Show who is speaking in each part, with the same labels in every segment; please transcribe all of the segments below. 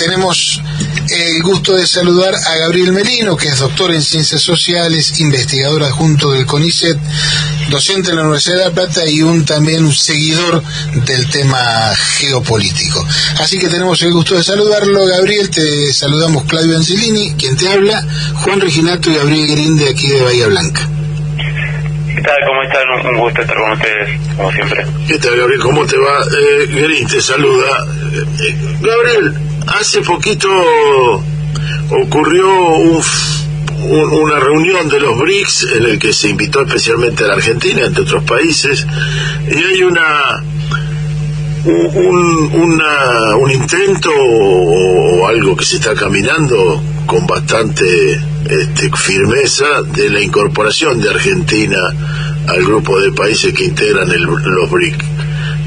Speaker 1: tenemos el gusto de saludar a Gabriel Melino, que es doctor en Ciencias Sociales, investigador adjunto del CONICET, docente en la Universidad de La Plata y un también un seguidor del tema geopolítico. Así que tenemos el gusto de saludarlo. Gabriel, te saludamos Claudio Angelini, quien te habla, Juan Reginato y Gabriel Green de aquí de Bahía Blanca.
Speaker 2: ¿Qué tal? ¿Cómo están? Un gusto estar con ustedes, como siempre.
Speaker 3: ¿Qué tal, Gabriel? ¿Cómo te va? Eh, Green te saluda. Eh, eh, Gabriel, hace poquito ocurrió una reunión de los BRICS en el que se invitó especialmente a la Argentina, entre otros países, y hay una un, una, un intento o algo que se está caminando con bastante este, firmeza de la incorporación de Argentina al grupo de países que integran el, los BRICS.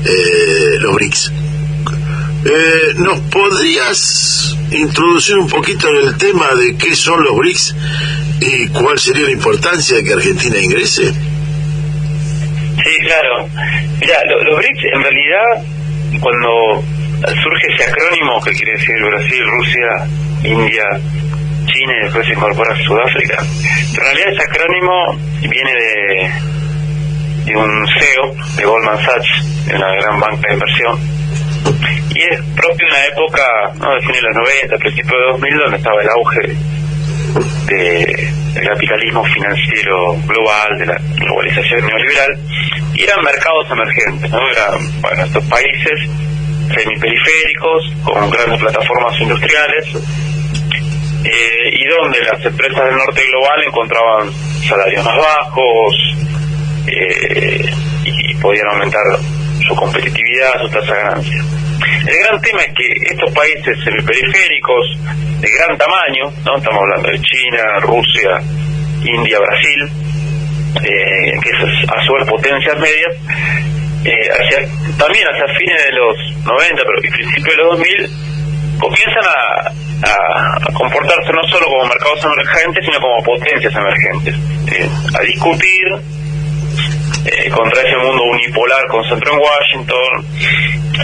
Speaker 3: Eh, los BRICS. Eh, ¿Nos podrías introducir un poquito en el tema de qué son los BRICS y cuál sería la importancia de que Argentina ingrese?
Speaker 2: Sí, claro. Mira, los BRICS en realidad, cuando surge ese acrónimo que quiere decir Brasil, Rusia, India, China y después se incorpora Sudáfrica, en realidad ese acrónimo viene de, de un CEO de Goldman Sachs, de una gran banca de inversión, y es propio de una época, ¿no? de fines de los 90, principios de 2000, donde estaba el auge del capitalismo financiero global, de la globalización neoliberal, y eran mercados emergentes, ¿no? Eran, bueno, estos países semiperiféricos, con grandes plataformas industriales, eh, y donde las empresas del norte global encontraban salarios más bajos eh, y podían aumentar su competitividad, su tasa de ganancia. El gran tema es que estos países semiperiféricos de gran tamaño, no estamos hablando de China, Rusia, India, Brasil, eh, que es a su vez potencias medias, eh, hacia, también hacia fines de los 90, pero y principios de los 2000, comienzan a, comportarse no solo como mercados emergentes, sino como potencias emergentes, eh, a discutir eh, contra ese mundo unipolar concentrado en Washington,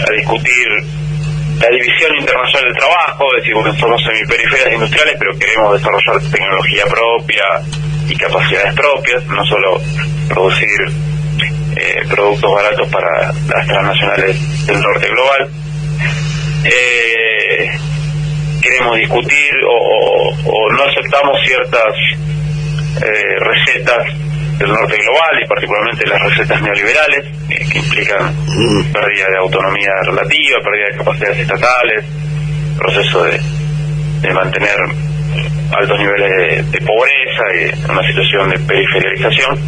Speaker 2: a discutir la división internacional del trabajo, decimos que somos semiperiferias industriales, pero queremos desarrollar tecnología propia y capacidades propias, no solo producir eh, productos baratos para las transnacionales del norte global. Eh, queremos discutir o, no aceptamos ciertas recetas del norte global y particularmente las recetas neoliberales, eh, que implican mm. pérdida de autonomía relativa, pérdida de capacidades estatales, proceso de, mantener altos niveles de, pobreza y una situación de periferialización.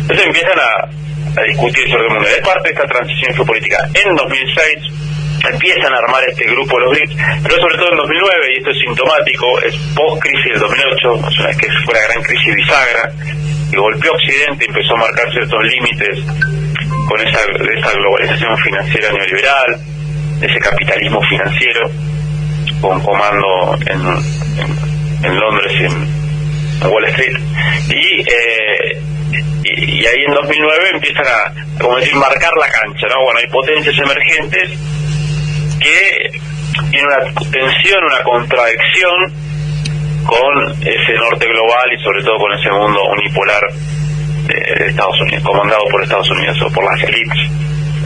Speaker 2: Entonces empiezan a, discutir sobre el mundo. Es parte de esta transición geopolítica. En 2006 empiezan a armar este grupo los BRICS, pero sobre todo en 2009, y esto es sintomático, es post-crisis del 2008, es una vez que fue la gran crisis bisagra, que golpeó Occidente y empezó a marcar ciertos límites con esa, esa globalización financiera neoliberal, ese capitalismo financiero, con comando en, en, Londres y en, Wall Street. Eh, y, y, ahí en 2009 empiezan a, como decir, marcar la cancha, ¿no? Bueno, hay potencias emergentes que tienen una tensión, una contradicción con ese norte global y sobre todo con ese mundo unipolar de, Estados Unidos, comandado por Estados Unidos o por las élites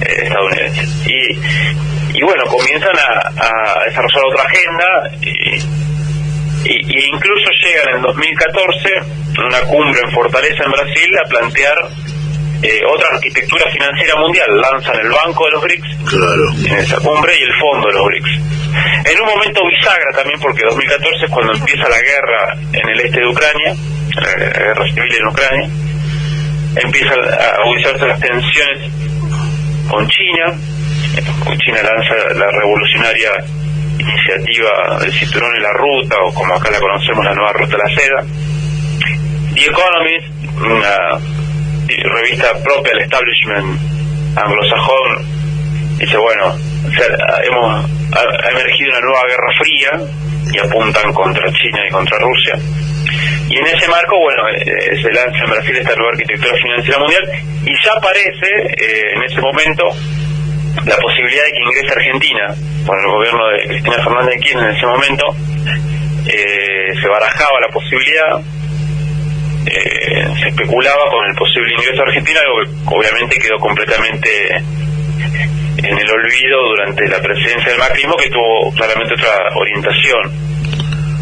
Speaker 2: eh, estadounidenses. Y, y bueno, comienzan a, desarrollar otra agenda y, incluso llegan en 2014 en una cumbre en Fortaleza en Brasil a plantear eh, otra arquitectura financiera mundial. Lanzan el Banco de los BRICS en esa cumbre y el Fondo de los BRICS. En un momento bisagra también, porque 2014 es cuando empieza la guerra en el este de Ucrania, la guerra civil en Ucrania, empiezan a agudizarse las tensiones con China. China lanza la revolucionaria iniciativa del cinturón y la ruta, o como acá la conocemos, la nueva ruta de la seda. The Economist, una revista propia del establishment anglosajón, dice, bueno, hemos ha, emergido una nueva guerra fría y apuntan contra China y contra Rusia. Y en ese marco, bueno, eh, se lanza en Brasil esta nueva arquitectura financiera mundial y ya aparece eh, en ese momento la posibilidad de que ingrese Argentina por el gobierno de Cristina Fernández de Kirchner en ese momento eh, se barajaba la posibilidad eh, se especulaba con el posible ingreso de Argentina algo que obviamente quedó completamente en el olvido durante la presidencia del macrismo que tuvo claramente otra orientación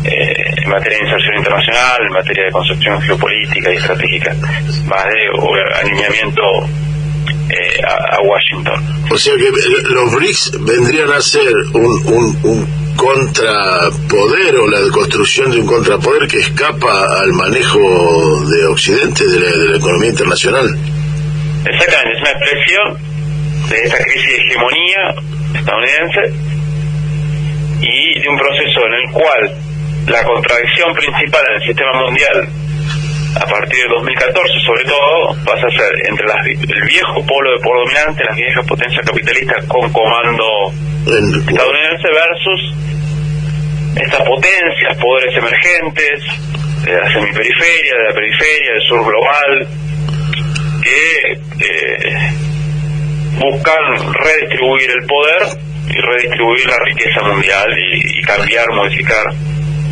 Speaker 2: eh, en materia de inserción internacional, en materia de concepción geopolítica y estratégica, más de alineamiento eh, a, Washington.
Speaker 3: O sea que los BRICS vendrían a ser un, un, contrapoder o la construcción de un contrapoder que escapa al manejo de Occidente, de la, economía internacional.
Speaker 2: Exactamente, es una expresión de esa crisis de hegemonía estadounidense y de un proceso en el cual la contradicción principal en el sistema mundial a partir de 2014 sobre todo pasa a ser entre las, el viejo polo de poder dominante, las viejas potencias capitalistas con comando estadounidense versus estas potencias, poderes emergentes de la semiperiferia, de la periferia, del sur global, que eh, buscan redistribuir el poder y redistribuir la riqueza mundial y cambiar, modificar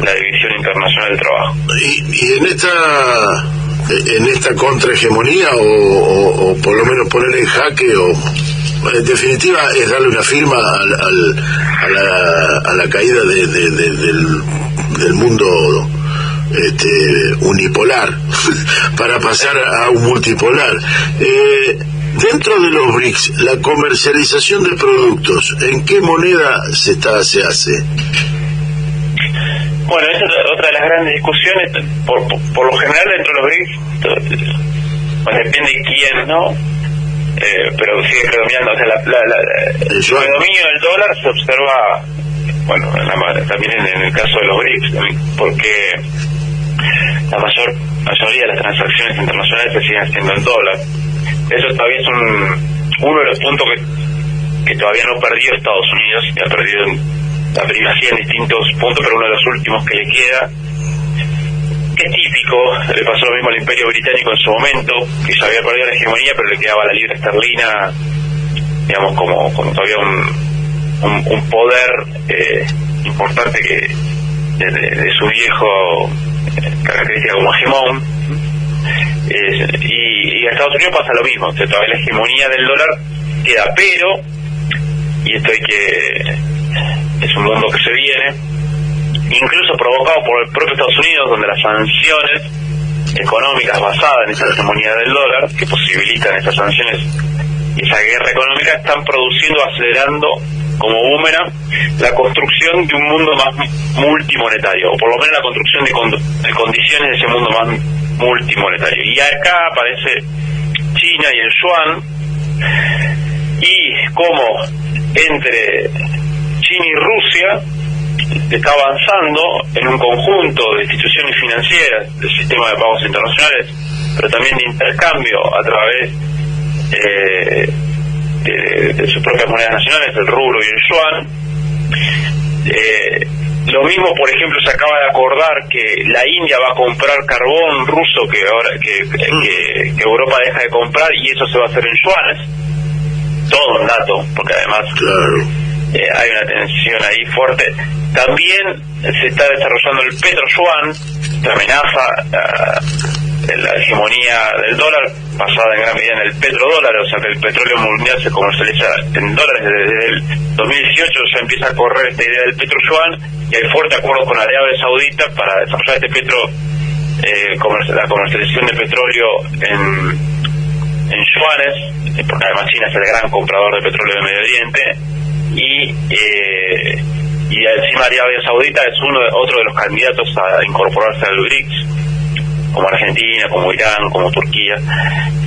Speaker 2: la División Internacional del Trabajo.
Speaker 3: Y, en esta en esta contrahegemonía o, o, por lo menos poner en jaque o en definitiva es darle una firma al, a, la, a, la, caída de, del, del mundo este, unipolar para pasar a un multipolar. Eh, dentro de los BRICS, la comercialización de productos, ¿en qué moneda se está se hace?
Speaker 2: Bueno, esa es otra de las grandes discusiones. Por, por, lo general, dentro de los BRICS, pues depende de quién, ¿no? Eh, pero sigue predominando. O sea, la, el predominio del dólar se observa, bueno, también en, el caso de los BRICS, porque la mayor mayoría de las transacciones internacionales se siguen haciendo en dólar. Eso todavía es un, uno de los puntos que, que todavía no perdió Estados Unidos, y ha perdido en la primacía en distintos puntos, pero uno de los últimos que le queda, que es típico, le pasó lo mismo al Imperio Británico en su momento, que ya había perdido la hegemonía, pero le quedaba la libra esterlina, digamos, como, como todavía un, un, poder eh, importante que de, su viejo eh, característica como hegemón. y, y a Estados Unidos pasa lo mismo, todavía la hegemonía del dólar queda, pero, y esto hay que es un mundo que se viene, incluso provocado por el propio Estados Unidos, donde las sanciones económicas basadas en esa hegemonía del dólar, que posibilitan esas sanciones y esa guerra económica, están produciendo, acelerando como boomerang la construcción de un mundo más multimonetario, o por lo menos la construcción de, condiciones de ese mundo más multimonetario. Y acá aparece China y el yuan, y como entre China y Rusia está avanzando en un conjunto de instituciones financieras del sistema de pagos internacionales, pero también de intercambio a través eh, de, sus propias monedas nacionales, el rublo y el yuan. Eh, lo mismo, por ejemplo, se acaba de acordar que la India va a comprar carbón ruso que ahora que, que, Europa deja de comprar y eso se va a hacer en yuanes. Todo un dato, porque además eh, hay una tensión ahí fuerte. También se está desarrollando el petro-yuan, que amenaza uh, la hegemonía del dólar, basada en gran medida en el petrodólar, o sea que el petróleo mundial se comercializa en dólares desde el 2018, ya empieza a correr esta idea del petro-yuan y hay fuerte acuerdo con Arabia Saudita para desarrollar este petro, eh, la comercialización de petróleo en, en yuanes, eh, porque además China es el gran comprador de petróleo del Medio Oriente y eh, y encima Arabia Saudita es uno otro de los candidatos a incorporarse al BRICS como Argentina, como Irán, como Turquía.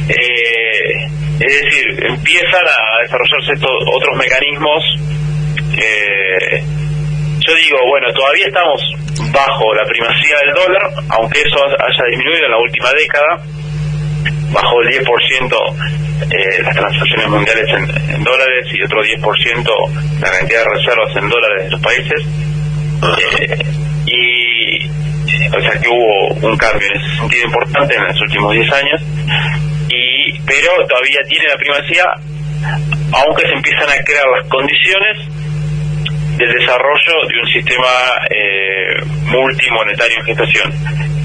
Speaker 2: Eh, es decir, empiezan a desarrollarse estos otros mecanismos. Eh, yo digo, bueno, todavía estamos bajo la primacía del dólar, aunque eso haya disminuido en la última década, bajo el 10% eh, las transacciones mundiales en, dólares y otro 10% la cantidad de reservas en dólares de los países. Eh, y o sea que hubo un cambio en ese sentido importante en los últimos 10 años, y pero todavía tiene la primacía aunque se empiezan a crear las condiciones del desarrollo de un sistema eh, multimonetario en gestación.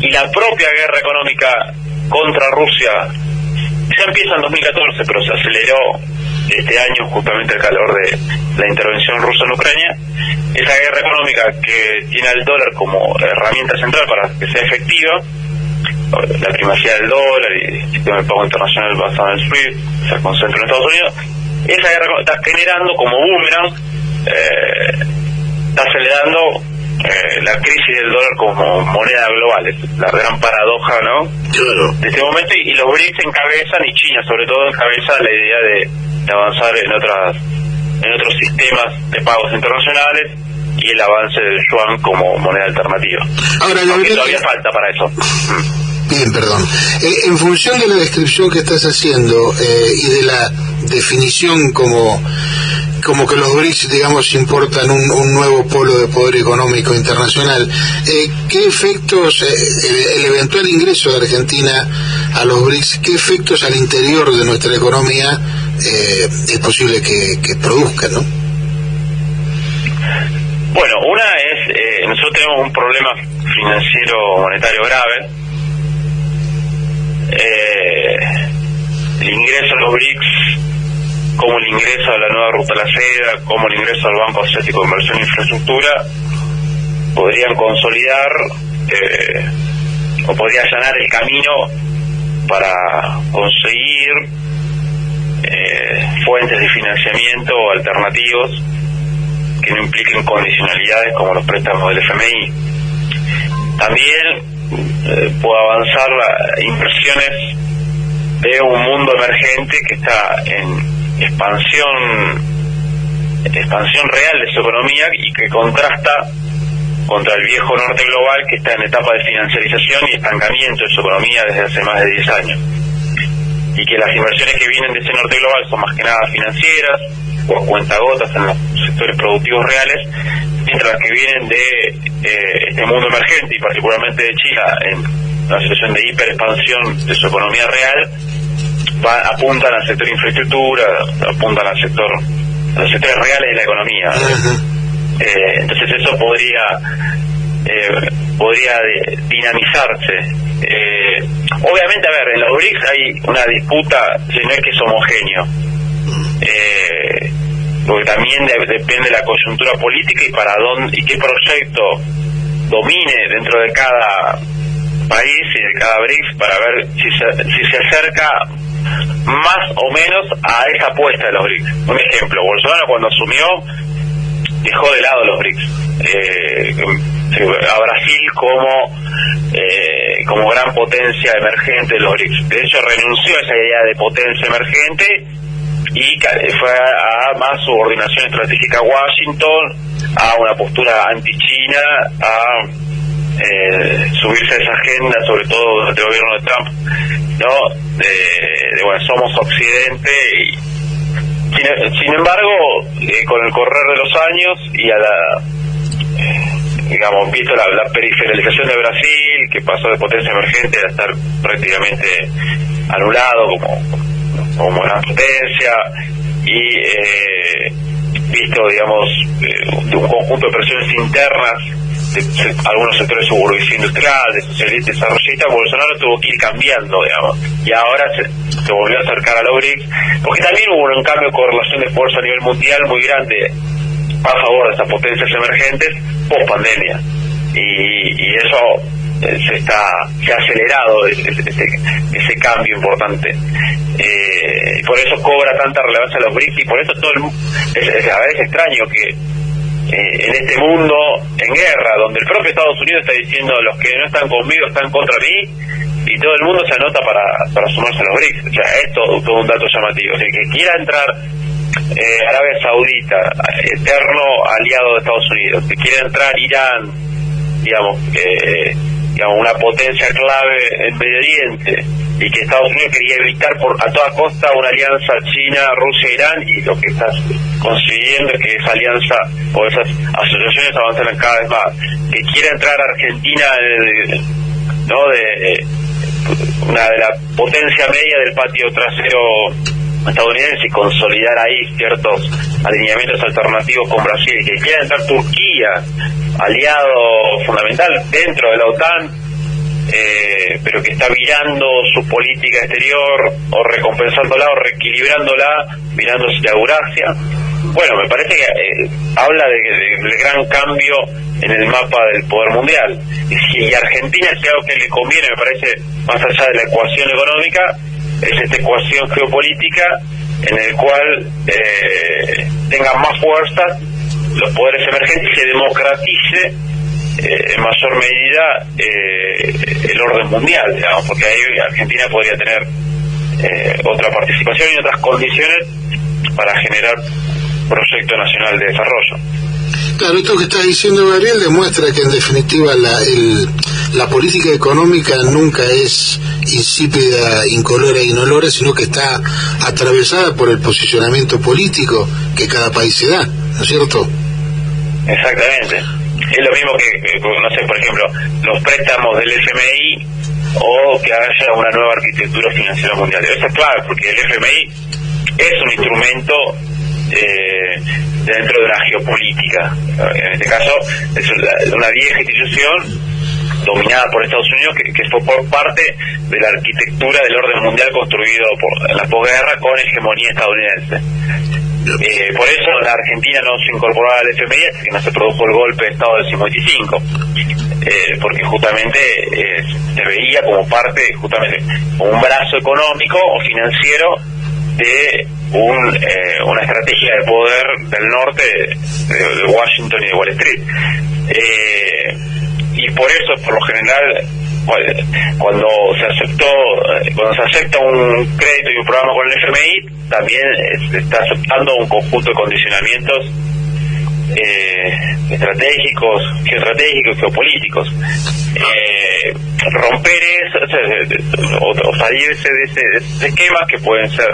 Speaker 2: Y la propia guerra económica contra Rusia ya empieza en 2014, pero se aceleró este año justamente el calor de la intervención rusa en Ucrania. Esa guerra económica que tiene al dólar como herramienta central para que sea efectiva, la primacía del dólar y el sistema de pago internacional basado en el SWIFT, se concentra en Estados Unidos, esa guerra está generando como boomerang, eh, está acelerando eh, la crisis del dólar como moneda global, es la gran paradoja, ¿no?
Speaker 3: Claro.
Speaker 2: De este momento, y, los BRICS encabezan, y China sobre todo encabeza la idea de, avanzar en otras en otros sistemas de pagos internacionales y el avance del yuan como moneda alternativa.
Speaker 1: Ahora,
Speaker 2: todavía falta para eso.
Speaker 1: Bien, perdón. Eh, en función de la descripción que estás haciendo eh, y de la definición como como que los BRICS, digamos, importan un, nuevo polo de poder económico internacional. Eh, ¿Qué efectos, el, eventual ingreso de Argentina a los BRICS, qué efectos al interior de nuestra economía es posible que, que produzcan, no?
Speaker 2: Bueno, una es, nosotros tenemos un problema financiero monetario grave, eh, el ingreso a los BRICS, como el ingreso a la nueva ruta la seda, como el ingreso al Banco Asiático de Inversión e Infraestructura, podrían consolidar eh, o podría allanar el camino para conseguir eh, fuentes de financiamiento alternativos que no impliquen condicionalidades como los préstamos del FMI. También eh, pueda avanzar las inversiones de un mundo emergente que está en expansión expansión real de su economía y que contrasta contra el viejo norte global que está en etapa de financiarización y estancamiento de su economía desde hace más de 10 años. Y que las inversiones que vienen de ese norte global son más que nada financieras o cuentagotas en los sectores productivos reales mientras que vienen de eh, este mundo emergente y particularmente de China en una situación de hiperexpansión de su economía real, apuntan al sector infraestructura, apuntan al sector, a los sectores reales de la economía. Eh, entonces eso podría eh, podría dinamizarse. obviamente, a ver, en los BRICS hay una disputa, si no es que es homogéneo. Eh, porque también depende de la coyuntura política y para dónde y qué proyecto domine dentro de cada país y de cada BRICS para ver si se, si se acerca más o menos a esa apuesta de los BRICS. Un ejemplo, Bolsonaro cuando asumió dejó de lado los BRICS. Eh, a Brasil como eh, como gran potencia emergente de los BRICS. De hecho, renunció a esa idea de potencia emergente y fue a, más subordinación estratégica a Washington, a una postura anti-China, a eh, subirse a esa agenda, sobre todo durante el gobierno de Trump, ¿no? De, bueno, somos Occidente y sin, embargo, eh, con el correr de los años y a la, digamos, visto la, la, periferialización de Brasil, que pasó de potencia emergente a estar prácticamente anulado como gran potencia y eh, visto, digamos, eh, un conjunto de presiones internas de, algunos sectores de su industrial, de socialistas desarrollistas, Bolsonaro tuvo que ir cambiando, digamos, y ahora se, se volvió a acercar a los BRICS, porque también hubo un cambio de correlación de fuerza a nivel mundial muy grande a favor de estas potencias emergentes post pandemia. Y, y eso se está se ha acelerado ese, cambio importante eh, por eso cobra tanta relevancia los BRICS y por eso todo el es, es, a ver, es extraño que eh, en este mundo en guerra donde el propio Estados Unidos está diciendo los que no están conmigo están contra mí y todo el mundo se anota para, para sumarse a los BRICS. O sea es todo, un dato llamativo. O sea, que quiera entrar eh, Arabia Saudita eterno aliado de Estados Unidos que quiera entrar Irán digamos eh, una potencia clave en Medio Oriente y que Estados Unidos quería evitar por a toda costa una alianza China, Rusia, Irán y lo que está consiguiendo es que esa alianza o esas asociaciones avancen cada vez más. Que quiera entrar Argentina de, ¿no? de una de la potencia media del patio trasero estadounidense y consolidar ahí ciertos alineamientos alternativos con Brasil, que quiera entrar Turquía, aliado fundamental dentro de la OTAN, eh, pero que está virando su política exterior o recompensándola o reequilibrándola, mirándose a Eurasia. Bueno, me parece que eh, habla del de, gran cambio en el mapa del poder mundial. Y si Argentina es algo que le conviene, me parece, más allá de la ecuación económica, es esta ecuación geopolítica en el cual eh, tengan más fuerza los poderes emergentes se democratice eh, en mayor medida eh, el orden mundial, digamos, porque ahí Argentina podría tener otra participación y otras condiciones para generar proyecto nacional de desarrollo.
Speaker 1: Claro, esto que está diciendo Gabriel demuestra que en definitiva la, la política económica nunca es insípida, incolora e inolora, sino que está atravesada por el posicionamiento político que cada país se da, ¿no es cierto?
Speaker 2: Exactamente. Es lo mismo que, no sé, por ejemplo, los préstamos del FMI o que haya una nueva arquitectura financiera mundial. Eso es clave, porque el FMI es un instrumento eh, dentro de una geopolítica. En este caso, es una vieja institución dominada por Estados Unidos, que, que, fue por parte de la arquitectura del orden mundial construido por, en la posguerra con hegemonía estadounidense. Eh, por eso la Argentina no se incorporó al FMI hasta que no se produjo el golpe de Estado del 55, eh, porque justamente eh, se veía como parte, justamente, un brazo económico o financiero de un, eh, una estrategia de poder del norte de, Washington y de Wall Street. Eh, y por eso, por lo general, cuando se aceptó, eh, cuando se acepta un crédito y un programa con el FMI, también se está aceptando un conjunto de condicionamientos eh, estratégicos, geoestratégicos, geopolíticos. Eh, romper eso, o, salirse de ese, esquema que pueden ser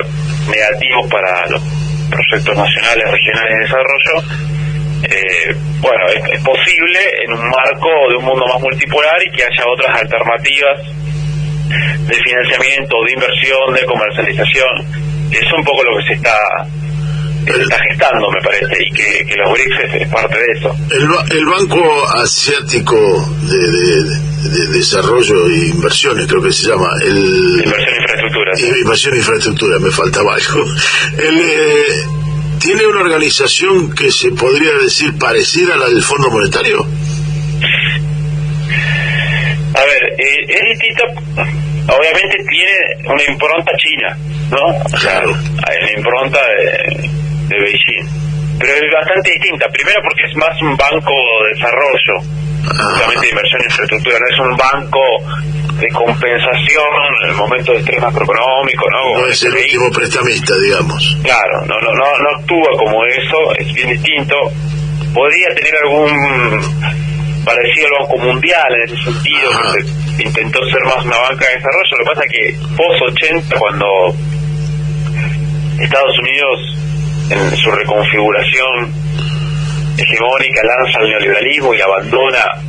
Speaker 2: negativos para los proyectos nacionales, regionales de desarrollo, eh, bueno, es, posible en un marco de un mundo más multipolar y que haya otras alternativas de financiamiento, de inversión, de comercialización. Es un poco lo que se está está gestando, me parece, y que, los BRICS es, parte de eso.
Speaker 3: El, Banco Asiático de, Desarrollo e Inversiones, creo que se llama. El,
Speaker 2: inversión e infraestructura.
Speaker 3: Inversión e infraestructura, me faltaba algo. El, eh, ¿Tiene una organización que se podría decir parecida a la del Fondo Monetario?
Speaker 2: A ver, eh, es distinto, obviamente tiene una impronta china, ¿no? Claro. la impronta de, de Beijing. Pero es bastante distinta. Primero porque es más un banco de desarrollo, justamente de inversión en infraestructura, no es un banco de compensación en el momento de estrés macroeconómico, ¿no?
Speaker 3: No es el último prestamista, digamos.
Speaker 2: Claro, no, no, no, no actúa como eso, es bien distinto. Podría tener algún parecido al Banco Mundial en ese sentido, que intentó ser más una banca de desarrollo. Lo que pasa es que post 80, cuando Estados Unidos en su reconfiguración hegemónica lanza el neoliberalismo y abandona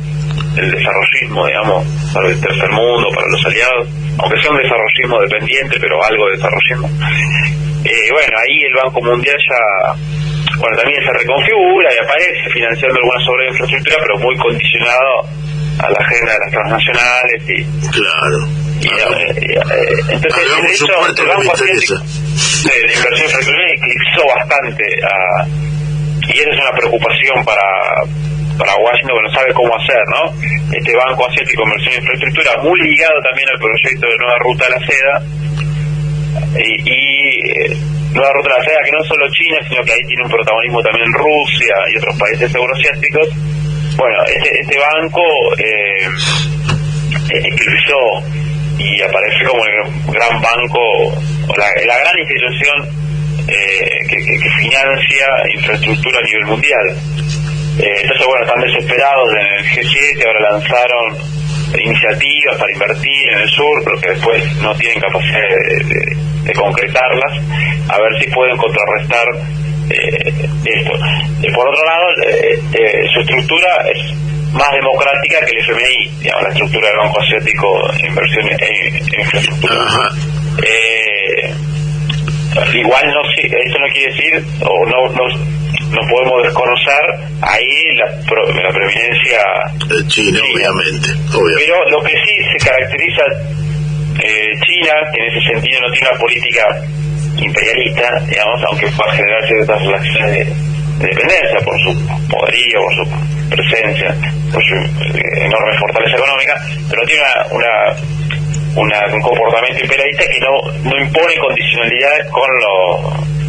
Speaker 2: el desarrollismo, digamos, para el tercer mundo, para los aliados, aunque sea un desarrollismo dependiente, pero algo de desarrollismo. Eh, bueno, ahí el Banco Mundial ya, bueno, también se reconfigura y aparece financiando algunas obras de infraestructura, pero muy condicionado a la agenda de las transnacionales y...
Speaker 3: Claro.
Speaker 2: Y, eh, eh, entonces, de hecho, el Banco Asiático de, de inversión infraestructura eclipsó bastante a, y esa es una preocupación para para Washington que no sabe cómo hacer, ¿no? Este Banco Asiático de Inversión e Infraestructura, muy ligado también al proyecto de Nueva Ruta de la Seda, y, eh, Nueva Ruta de la Seda que no solo China, sino que ahí tiene un protagonismo también Rusia y otros países euroasiáticos. Bueno, este, este banco eh, y aparece como el gran banco, la, gran institución eh, que financia infraestructura a nivel mundial. Eh, entonces, bueno, están desesperados en el G7, ahora lanzaron iniciativas para invertir en el sur, pero que después no tienen capacidad de, concretarlas, a ver si pueden contrarrestar eh, esto. Eh, por otro lado, su estructura es más democrática que el FMI, digamos, la estructura del Banco Asiático de Inversión en, Infraestructura. igual no esto no quiere decir, o no, no, no podemos desconocer ahí la, la preeminencia
Speaker 3: china, obviamente, obviamente.
Speaker 2: Pero lo que sí se caracteriza eh, China, que en ese sentido no tiene una política imperialista, digamos, aunque pueda generar ciertas relaciones de, dependencia por su poderío, por su presencia, por su eh, enorme fortaleza económica, pero tiene una, una, un comportamiento imperialista que no, no impone condicionalidades con lo...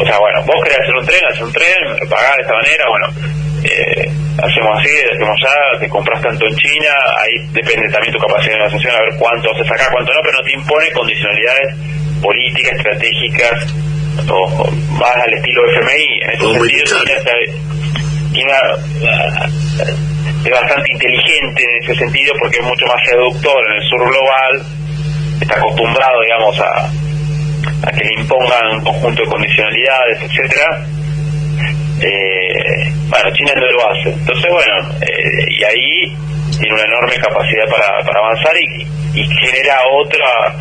Speaker 2: O sea, bueno, vos querés hacer un tren, hacer un tren, pagar de esta manera, bueno, eh, hacemos así, hacemos ya, te compras tanto en China, ahí depende también tu capacidad de negociación, a ver cuánto haces acá, cuánto no, pero no te impone condicionalidades políticas, estratégicas, o, más al estilo FMI. En ese sentido, China es bastante inteligente en ese sentido porque es mucho más seductor en el sur global, está acostumbrado, digamos, a, a que le impongan un conjunto de condicionalidades, etcétera eh, bueno, China no lo hace. Entonces, bueno, eh, y ahí tiene una enorme capacidad para, para avanzar y, y genera otra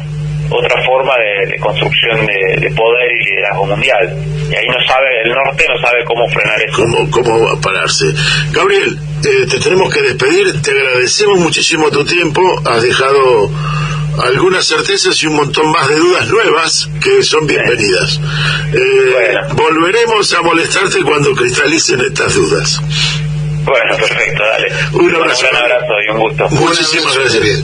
Speaker 2: otra forma de, construcción de, poder y liderazgo mundial. Y ahí no sabe, el norte no sabe cómo frenar eso.
Speaker 3: ¿Cómo, cómo pararse? Gabriel, eh, te tenemos que despedir, te agradecemos muchísimo tu tiempo, has dejado algunas certezas y un montón más de dudas nuevas que son bienvenidas. Eh, volveremos a molestarte cuando cristalicen estas dudas.
Speaker 2: Bueno, perfecto, dale.
Speaker 3: Un abrazo.
Speaker 2: Un gran abrazo y un gusto.
Speaker 3: Muchísimas gracias.